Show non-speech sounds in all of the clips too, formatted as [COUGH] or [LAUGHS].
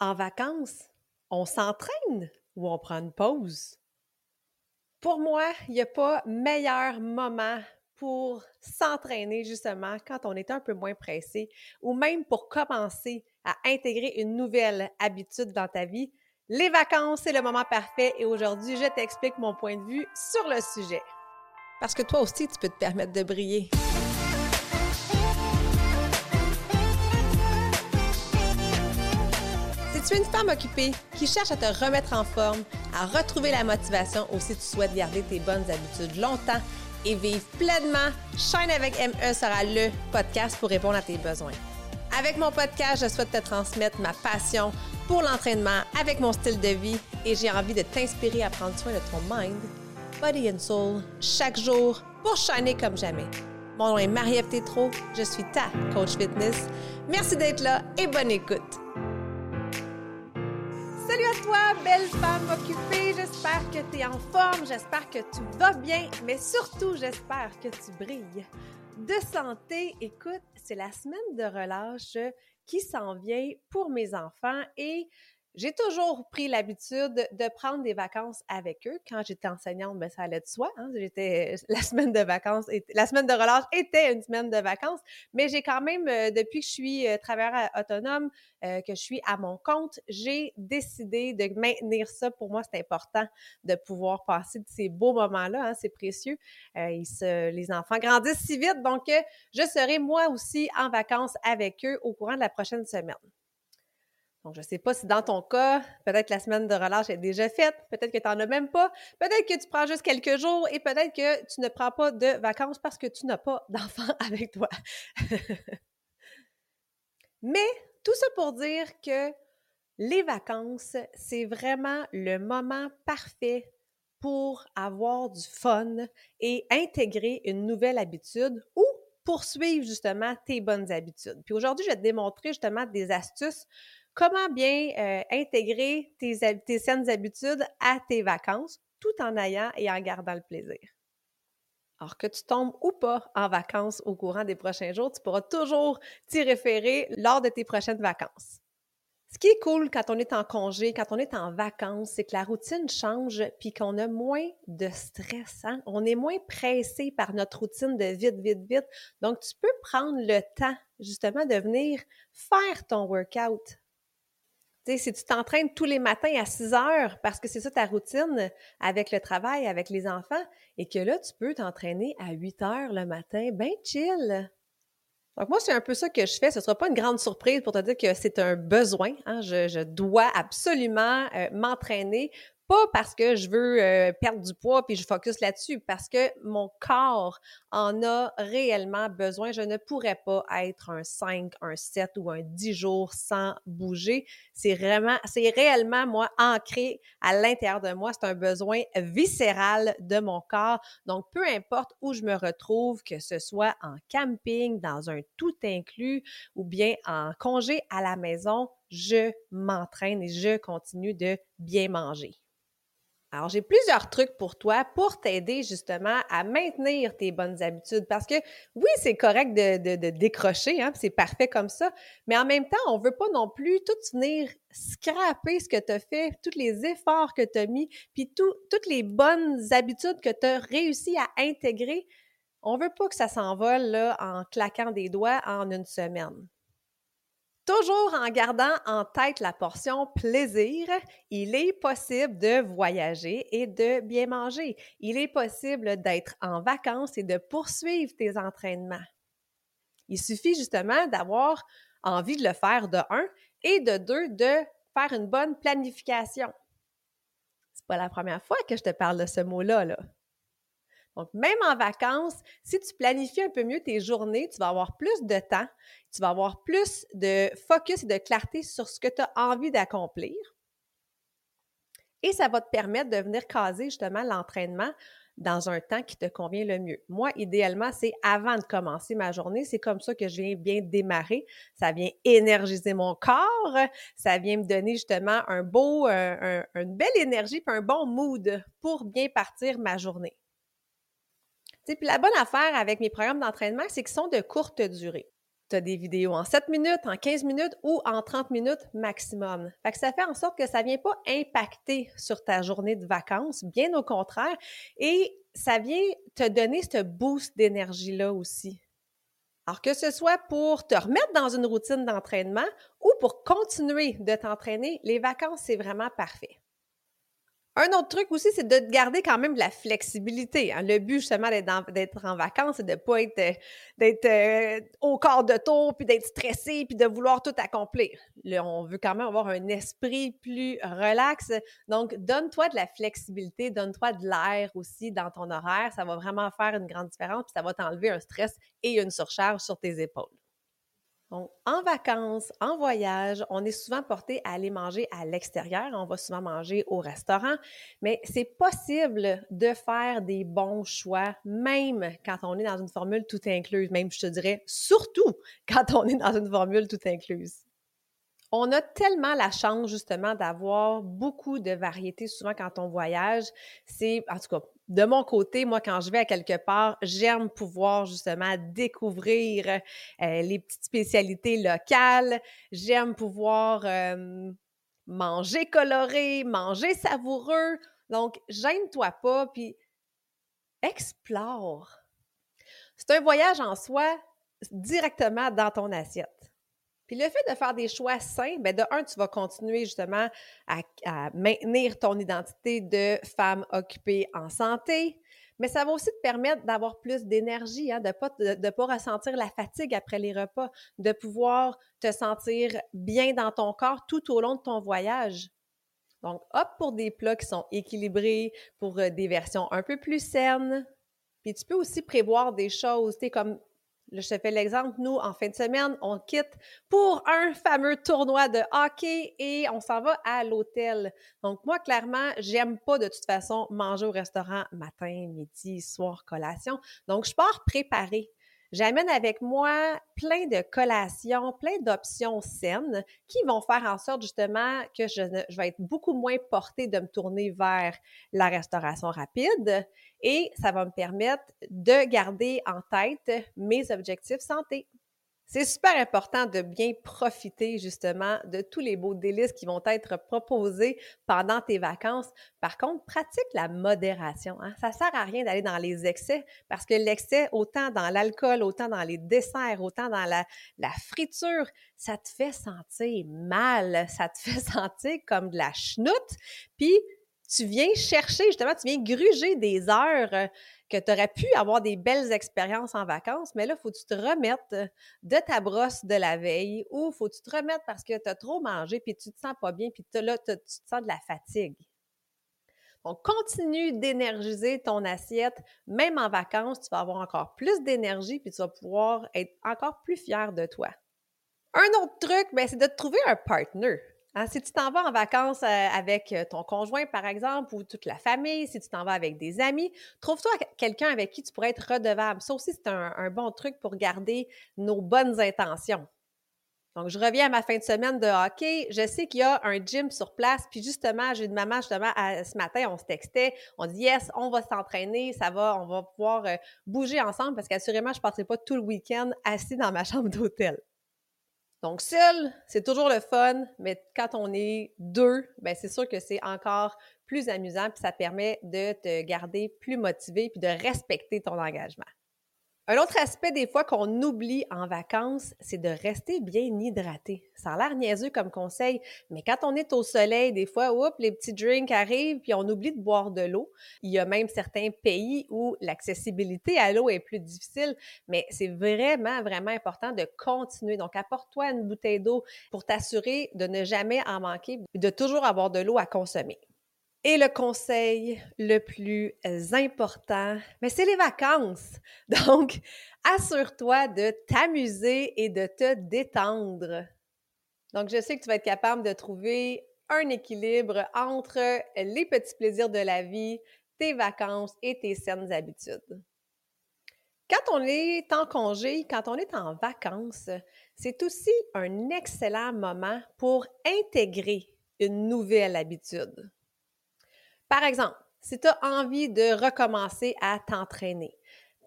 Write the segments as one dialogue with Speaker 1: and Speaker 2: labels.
Speaker 1: En vacances, on s'entraîne ou on prend une pause? Pour moi, il n'y a pas meilleur moment pour s'entraîner justement quand on est un peu moins pressé ou même pour commencer à intégrer une nouvelle habitude dans ta vie. Les vacances, c'est le moment parfait et aujourd'hui, je t'explique mon point de vue sur le sujet. Parce que toi aussi, tu peux te permettre de briller. Tu es une femme occupée qui cherche à te remettre en forme, à retrouver la motivation ou si tu souhaites garder tes bonnes habitudes longtemps et vivre pleinement, Shine avec ME sera le podcast pour répondre à tes besoins. Avec mon podcast, je souhaite te transmettre ma passion pour l'entraînement avec mon style de vie et j'ai envie de t'inspirer à prendre soin de ton mind, body and soul chaque jour pour shiner comme jamais. Mon nom est Marie-Ève je suis ta coach fitness. Merci d'être là et bonne écoute. Toi, belle femme occupée. J'espère que tu es en forme, j'espère que tu vas bien, mais surtout, j'espère que tu brilles. De santé, écoute, c'est la semaine de relâche qui s'en vient pour mes enfants et j'ai toujours pris l'habitude de prendre des vacances avec eux. Quand j'étais enseignante, ben, ça allait de soi. Hein. J'étais [LAUGHS] la semaine de vacances, la semaine de relâche était une semaine de vacances, mais j'ai quand même, euh, depuis que je suis euh, travailleur autonome, euh, que je suis à mon compte, j'ai décidé de maintenir ça. Pour moi, c'est important de pouvoir passer de ces beaux moments-là. Hein, c'est précieux. les enfants grandissent si vite, donc je serai moi aussi en vacances avec eux au courant de la prochaine semaine. Donc, je ne sais pas si dans ton cas, peut-être la semaine de relâche est déjà faite, peut-être que tu n'en as même pas, peut-être que tu prends juste quelques jours et peut-être que tu ne prends pas de vacances parce que tu n'as pas [LAUGHS] d'enfant avec toi. [LAUGHS] Mais tout ça pour dire que les vacances, c'est vraiment le moment parfait pour avoir du fun et intégrer une nouvelle habitude ou poursuivre justement tes bonnes habitudes. Puis aujourd'hui, je vais te démontrer justement des astuces comment bien euh, intégrer tes, saines habitudes à tes vacances tout en ayant et en gardant le plaisir? Alors que tu tombes ou pas en vacances au courant des prochains jours, tu pourras toujours t'y référer lors de tes prochaines vacances. Ce qui est cool quand on est en congé, quand on est en vacances, c'est que la routine change puis qu'on a moins de stress. Hein? On est moins pressé par notre routine de vite, vite, vite. Donc, tu peux prendre le temps justement de venir faire ton workout si tu t'entraînes tous les matins à 6 heures parce que c'est ça ta routine avec le travail, avec les enfants, et que là, tu peux t'entraîner à 8 heures le matin, ben chill. Donc, moi, c'est un peu ça que je fais. Ce ne sera pas une grande surprise pour te dire que c'est un besoin. Hein. Je, dois absolument euh, m'entraîner pas parce que je veux euh, perdre du poids puis je focus là-dessus, parce que mon corps en a réellement besoin. Je ne pourrais pas être un 5, un 7 ou un 10 jours sans bouger. C'est vraiment, c'est réellement, moi, ancré à l'intérieur de moi. C'est un besoin viscéral de mon corps. Donc, peu importe où je me retrouve, que ce soit en camping, dans un tout inclus ou bien en congé à la maison, je m'entraîne et je continue de bien manger. Alors, j'ai plusieurs trucs pour toi pour t'aider justement à maintenir tes bonnes habitudes. Parce que oui, c'est correct de, décrocher, hein, c'est parfait comme ça, mais en même temps, on veut pas non plus tout venir scraper ce que tu as fait, tous les efforts que tu as mis, puis toutes les bonnes habitudes que tu as réussi à intégrer. On veut pas que ça s'envole là, en claquant des doigts en une semaine. Toujours en gardant en tête la portion plaisir, il est possible de voyager et de bien manger. Il est possible d'être en vacances et de poursuivre tes entraînements. Il suffit justement d'avoir envie de le faire de un et de deux, de faire une bonne planification. C'est pas la première fois que je te parle de ce mot-là, là. Donc, même en vacances, si tu planifies un peu mieux tes journées, tu vas avoir plus de temps, tu vas avoir plus de focus et de clarté sur ce que tu as envie d'accomplir. Et ça va te permettre de venir caser justement l'entraînement dans un temps qui te convient le mieux. Moi, idéalement, c'est avant de commencer ma journée. C'est comme ça que je viens bien démarrer. Ça vient énergiser mon corps. Ça vient me donner justement un beau, une belle énergie puis un bon mood pour bien partir ma journée. Puis la bonne affaire avec mes programmes d'entraînement, c'est qu'ils sont de courte durée. tu as des vidéos en 7 minutes, en 15 minutes ou en 30 minutes maximum. Ça fait en sorte que ça vient pas impacter sur ta journée de vacances, bien au contraire, et ça vient te donner ce boost d'énergie-là aussi. Alors que ce soit pour te remettre dans une routine d'entraînement ou pour continuer de t'entraîner, les vacances, c'est vraiment parfait. Un autre truc aussi, c'est de garder quand même de la flexibilité. Hein. Le but, justement, d'être en vacances, c'est de ne pas être, euh, euh, au quart de tour, puis d'être stressé, puis de vouloir tout accomplir. on veut quand même avoir un esprit plus relax. Donc, donne-toi de la flexibilité, donne-toi de l'air aussi dans ton horaire. Ça va vraiment faire une grande différence, puis ça va t'enlever un stress et une surcharge sur tes épaules. Donc, en vacances, en voyage, on est souvent porté à aller manger à l'extérieur. On va souvent manger au restaurant, mais c'est possible de faire des bons choix, même quand on est dans une formule tout incluse. Même, je te dirais, surtout quand on est dans une formule tout incluse. On a tellement la chance justement d'avoir beaucoup de variétés souvent quand on voyage. C'est, en tout cas, de mon côté, moi, quand je vais à quelque part, j'aime pouvoir justement découvrir euh, les petites spécialités locales. J'aime pouvoir euh, manger coloré, manger savoureux. Donc, gêne-toi pas, puis explore. C'est un voyage en soi directement dans ton assiette. Puis le fait de faire des choix sains, bien de un, tu vas continuer justement à, maintenir ton identité de femme occupée en santé, mais ça va aussi te permettre d'avoir plus d'énergie, hein, de ne pas, de, pas ressentir la fatigue après les repas, de pouvoir te sentir bien dans ton corps tout au long de ton voyage. Donc, hop pour des plats qui sont équilibrés, pour euh, des versions un peu plus saines. Puis tu peux aussi prévoir des choses, tu sais, comme je te fais l'exemple, nous, en fin de semaine, on quitte pour un fameux tournoi de hockey et on s'en va à l'hôtel. Donc, moi, clairement, j'aime pas de toute façon manger au restaurant matin, midi, soir, collation. Donc, je pars préparer. J'amène avec moi plein de collations, plein d'options saines qui vont faire en sorte justement que je, vais être beaucoup moins portée de me tourner vers la restauration rapide et ça va me permettre de garder en tête mes objectifs santé. C'est super important de bien profiter justement de tous les beaux délices qui vont être proposés pendant tes vacances. Par contre, pratique la modération. Hein. Ça sert à rien d'aller dans les excès parce que l'excès, autant dans l'alcool, autant dans les desserts, autant dans la, la friture, ça te fait sentir mal, ça te [LAUGHS] fait sentir comme de la chenoute. Puis tu viens chercher, justement, tu viens gruger des heures euh, que tu aurais pu avoir des belles expériences en vacances, mais là, faut que tu te remettes euh, de ta brosse de la veille ou faut tu te remettes parce que tu as trop mangé puis tu te sens pas bien puis là, tu te sens de la fatigue. Donc, continue d'énergiser ton assiette. Même en vacances, tu vas avoir encore plus d'énergie puis tu vas pouvoir être encore plus fier de toi. Un autre truc, ben, c'est de trouver un partner. Hein, si tu t'en vas en vacances euh, avec euh, ton conjoint, par exemple, ou toute la famille, si tu t'en vas avec des amis, trouve-toi quelqu'un avec qui tu pourrais être redevable. Ça aussi, c'est un, bon truc pour garder nos bonnes intentions. Donc, je reviens à ma fin de semaine de hockey. Je sais qu'il y a un gym sur place. Puis justement, j'ai une maman, justement, ce matin, on se textait. On dit, yes, on va s'entraîner, ça va, on va pouvoir euh, bouger ensemble parce qu'assurément, je ne passerai pas tout le week-end assis dans ma chambre d'hôtel. Donc, seul, c'est toujours le fun, mais quand on est deux, ben c'est sûr que c'est encore plus amusant, puis ça permet de te garder plus motivé, puis de respecter ton engagement. Un autre aspect des fois qu'on oublie en vacances, c'est de rester bien hydraté. Ça a l'air niaiseux comme conseil, mais quand on est au soleil, des fois, oups, les petits drinks arrivent, puis on oublie de boire de l'eau. Il y a même certains pays où l'accessibilité à l'eau est plus difficile, mais c'est vraiment, vraiment important de continuer. Donc, apporte-toi une bouteille d'eau pour t'assurer de ne jamais en manquer, de toujours avoir de l'eau à consommer. Et le conseil le plus important, mais c'est les vacances. [LAUGHS] Donc, assure-toi de t'amuser et de te détendre. Donc, je sais que tu vas être capable de trouver un équilibre entre les petits plaisirs de la vie, tes vacances et tes saines habitudes. Quand on est en congé, quand on est en vacances, c'est aussi un excellent moment pour intégrer une nouvelle habitude. Par exemple, si tu as envie de recommencer à t'entraîner,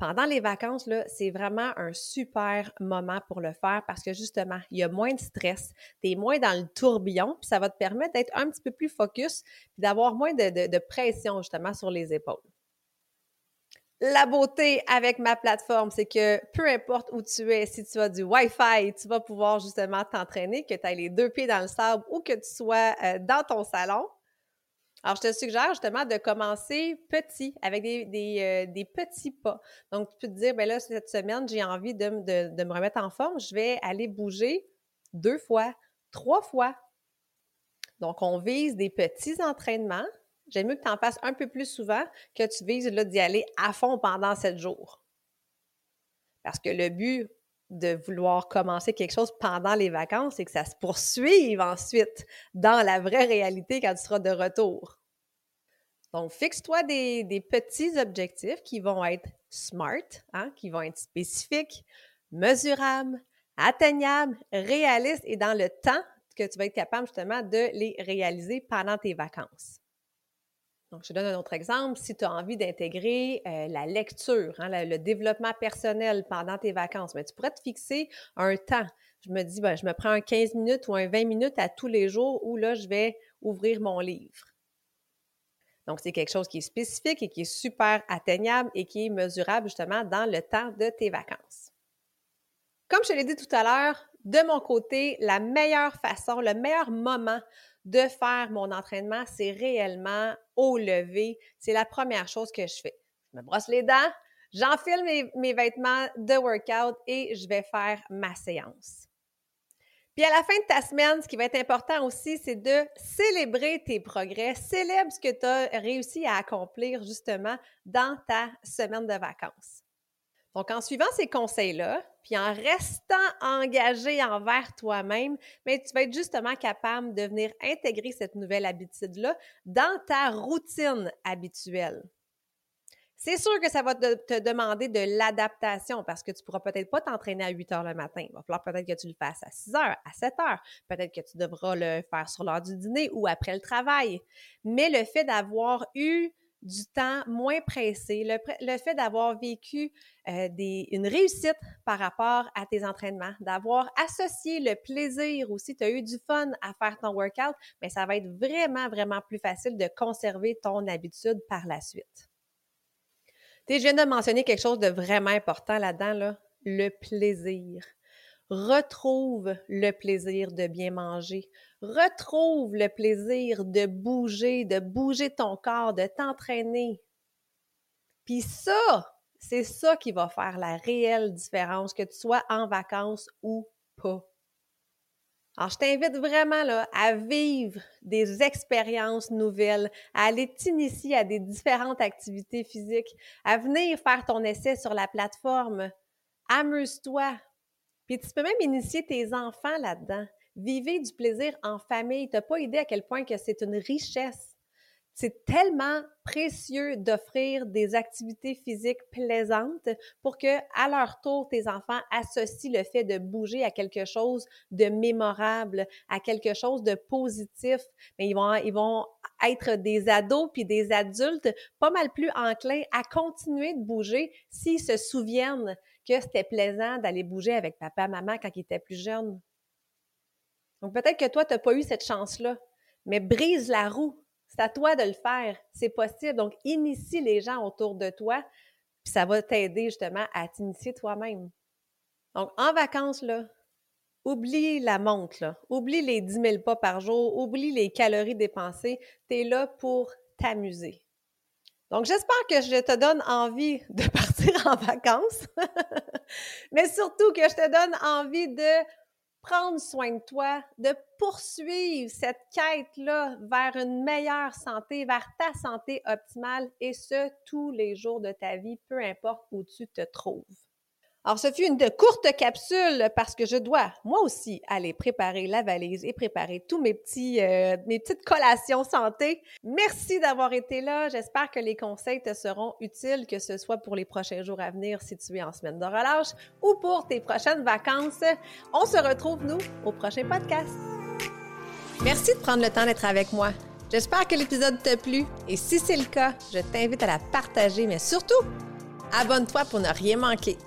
Speaker 1: pendant les vacances, c'est vraiment un super moment pour le faire parce que justement, il y a moins de stress, tu es moins dans le tourbillon, puis ça va te permettre d'être un petit peu plus focus, puis d'avoir moins de, de pression justement sur les épaules. La beauté avec ma plateforme, c'est que peu importe où tu es, si tu as du Wi-Fi, tu vas pouvoir justement t'entraîner, que tu aies les deux pieds dans le sable ou que tu sois euh, dans ton salon. Alors, je te suggère justement de commencer petit, avec des, euh, petits pas. Donc, tu peux te dire, ben là, cette semaine, j'ai envie de, de me remettre en forme, je vais aller bouger deux fois, trois fois. Donc, on vise des petits entraînements J'aime mieux que tu en fasses un peu plus souvent que tu vises d'y aller à fond pendant sept jours. Parce que le but de vouloir commencer quelque chose pendant les vacances, c'est que ça se poursuive ensuite dans la vraie réalité quand tu seras de retour. Donc, fixe-toi des, petits objectifs qui vont être smart, hein, qui vont être spécifiques, mesurables, atteignables, réalistes et dans le temps que tu vas être capable justement de les réaliser pendant tes vacances. Je donne un autre exemple. Si tu as envie d'intégrer euh, la lecture, hein, le, développement personnel pendant tes vacances, mais ben, tu pourrais te fixer un temps. Je me dis, ben, je me prends un 15 minutes ou un 20 minutes à tous les jours où là, je vais ouvrir mon livre. Donc, c'est quelque chose qui est spécifique et qui est super atteignable et qui est mesurable justement dans le temps de tes vacances. Comme je l'ai dit tout à l'heure, de mon côté, la meilleure façon, le meilleur moment de faire mon entraînement, c'est réellement au lever. C'est la première chose que je fais. Je me brosse les dents, j'enfile mes, vêtements de workout et je vais faire ma séance. Puis à la fin de ta semaine, ce qui va être important aussi, c'est de célébrer tes progrès, célèbre ce que tu as réussi à accomplir justement dans ta semaine de vacances. Donc, en suivant ces conseils-là, puis en restant engagé envers toi-même, mais tu vas être justement capable de venir intégrer cette nouvelle habitude-là dans ta routine habituelle. C'est sûr que ça va te, demander de l'adaptation parce que tu pourras peut-être pas t'entraîner à 8 heures le matin. Il va falloir peut-être que tu le fasses à 6 heures, à 7 heures. Peut-être que tu devras le faire sur l'heure du dîner ou après le travail. Mais le fait d'avoir eu du temps moins pressé, le, fait d'avoir vécu euh, une réussite par rapport à tes entraînements, d'avoir associé le plaisir aussi, tu as eu du fun à faire ton workout, mais ça va être vraiment, vraiment plus facile de conserver ton habitude par la suite. Tu je viens de mentionner quelque chose de vraiment important là-dedans, là, le plaisir. Retrouve le plaisir de bien manger. Retrouve le plaisir de bouger, de bouger ton corps, de t'entraîner. Puis ça, c'est ça qui va faire la réelle différence, que tu sois en vacances ou pas. Alors, je t'invite vraiment à vivre des expériences nouvelles, à aller t'initier à des différentes activités physiques, à venir faire ton essai sur la plateforme. Amuse-toi, puis tu peux même initier tes enfants là-dedans. Vivez du plaisir en famille. Tu n'as pas idée à quel point que c'est une richesse. C'est tellement précieux d'offrir des activités physiques plaisantes pour que, à leur tour, tes enfants associent le fait de bouger à quelque chose de mémorable, à quelque chose de positif. Mais ils vont, ils vont être des ados puis des adultes pas mal plus enclins à continuer de bouger s'ils se souviennent que c'était plaisant d'aller bouger avec papa, maman quand ils étaient plus jeunes. Donc peut-être que toi, tu n'as pas eu cette chance-là, mais brise la roue. C'est à toi de le faire. C'est possible. Donc, initie les gens autour de toi, puis ça va t'aider justement à t'initier toi-même. Donc, en vacances, là, oublie la montre, oublie les 10 000 pas par jour, oublie les calories dépensées. Tu es là pour t'amuser. Donc, j'espère que je te donne envie de [LAUGHS] partir en vacances, [LAUGHS] mais surtout que je te donne envie de prendre soin de toi, de poursuivre cette quête-là vers une meilleure santé, vers ta santé optimale, et ce, tous les jours de ta vie, peu importe où tu te trouves. Alors, ce fut une courte capsule parce que je dois, moi aussi, aller préparer la valise et préparer tous mes petits, euh, mes petites collations santé. Merci d'avoir été là. J'espère que les conseils te seront utiles, que ce soit pour les prochains jours à venir si tu es en semaine de relâche ou pour tes prochaines vacances. On se retrouve, nous, au prochain podcast. Merci de prendre le temps d'être avec moi. J'espère que l'épisode t'a plu et si c'est le cas, je t'invite à la partager, mais surtout, Abonne-toi pour ne rien manquer.